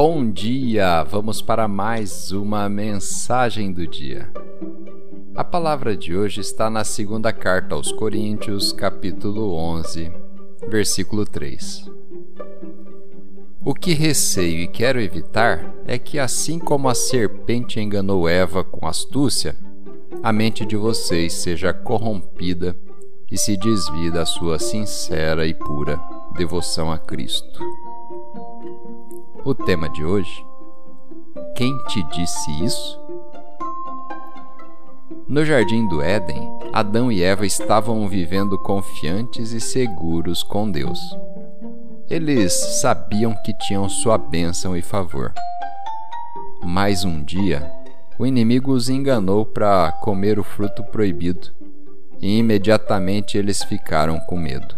Bom dia! Vamos para mais uma mensagem do dia. A palavra de hoje está na segunda carta aos Coríntios, capítulo 11, versículo 3. O que receio e quero evitar é que, assim como a serpente enganou Eva com astúcia, a mente de vocês seja corrompida e se desvie da sua sincera e pura devoção a Cristo. O tema de hoje: Quem te disse isso? No jardim do Éden, Adão e Eva estavam vivendo confiantes e seguros com Deus. Eles sabiam que tinham sua bênção e favor. Mas um dia, o inimigo os enganou para comer o fruto proibido e imediatamente eles ficaram com medo.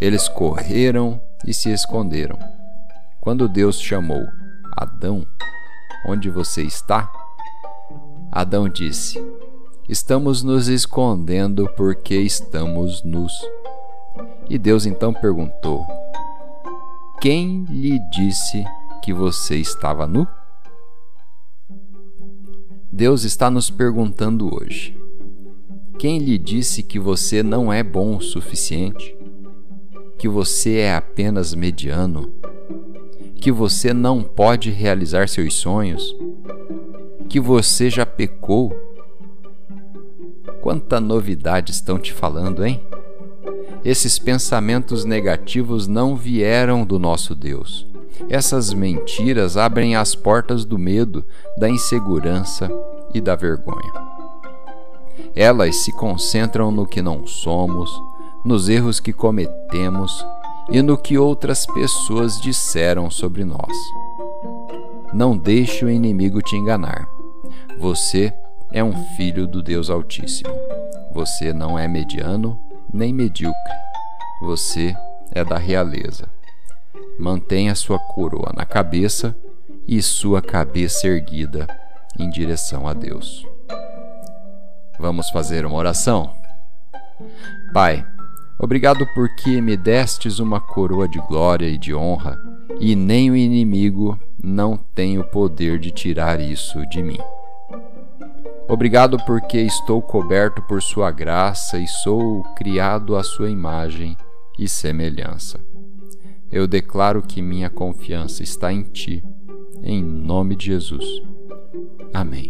Eles correram e se esconderam. Quando Deus chamou Adão, onde você está? Adão disse: Estamos nos escondendo porque estamos nus. E Deus então perguntou: Quem lhe disse que você estava nu? Deus está nos perguntando hoje: quem lhe disse que você não é bom o suficiente? Que você é apenas mediano? Que você não pode realizar seus sonhos? Que você já pecou? Quanta novidade estão te falando, hein? Esses pensamentos negativos não vieram do nosso Deus. Essas mentiras abrem as portas do medo, da insegurança e da vergonha. Elas se concentram no que não somos, nos erros que cometemos e no que outras pessoas disseram sobre nós. Não deixe o inimigo te enganar. Você é um filho do Deus Altíssimo. Você não é mediano nem medíocre. Você é da realeza. Mantenha sua coroa na cabeça e sua cabeça erguida em direção a Deus. Vamos fazer uma oração? Pai, obrigado porque me destes uma coroa de glória e de honra, e nem o inimigo não tem o poder de tirar isso de mim. Obrigado porque estou coberto por Sua graça e sou criado à Sua imagem e semelhança. Eu declaro que minha confiança está em Ti, em nome de Jesus. Amém.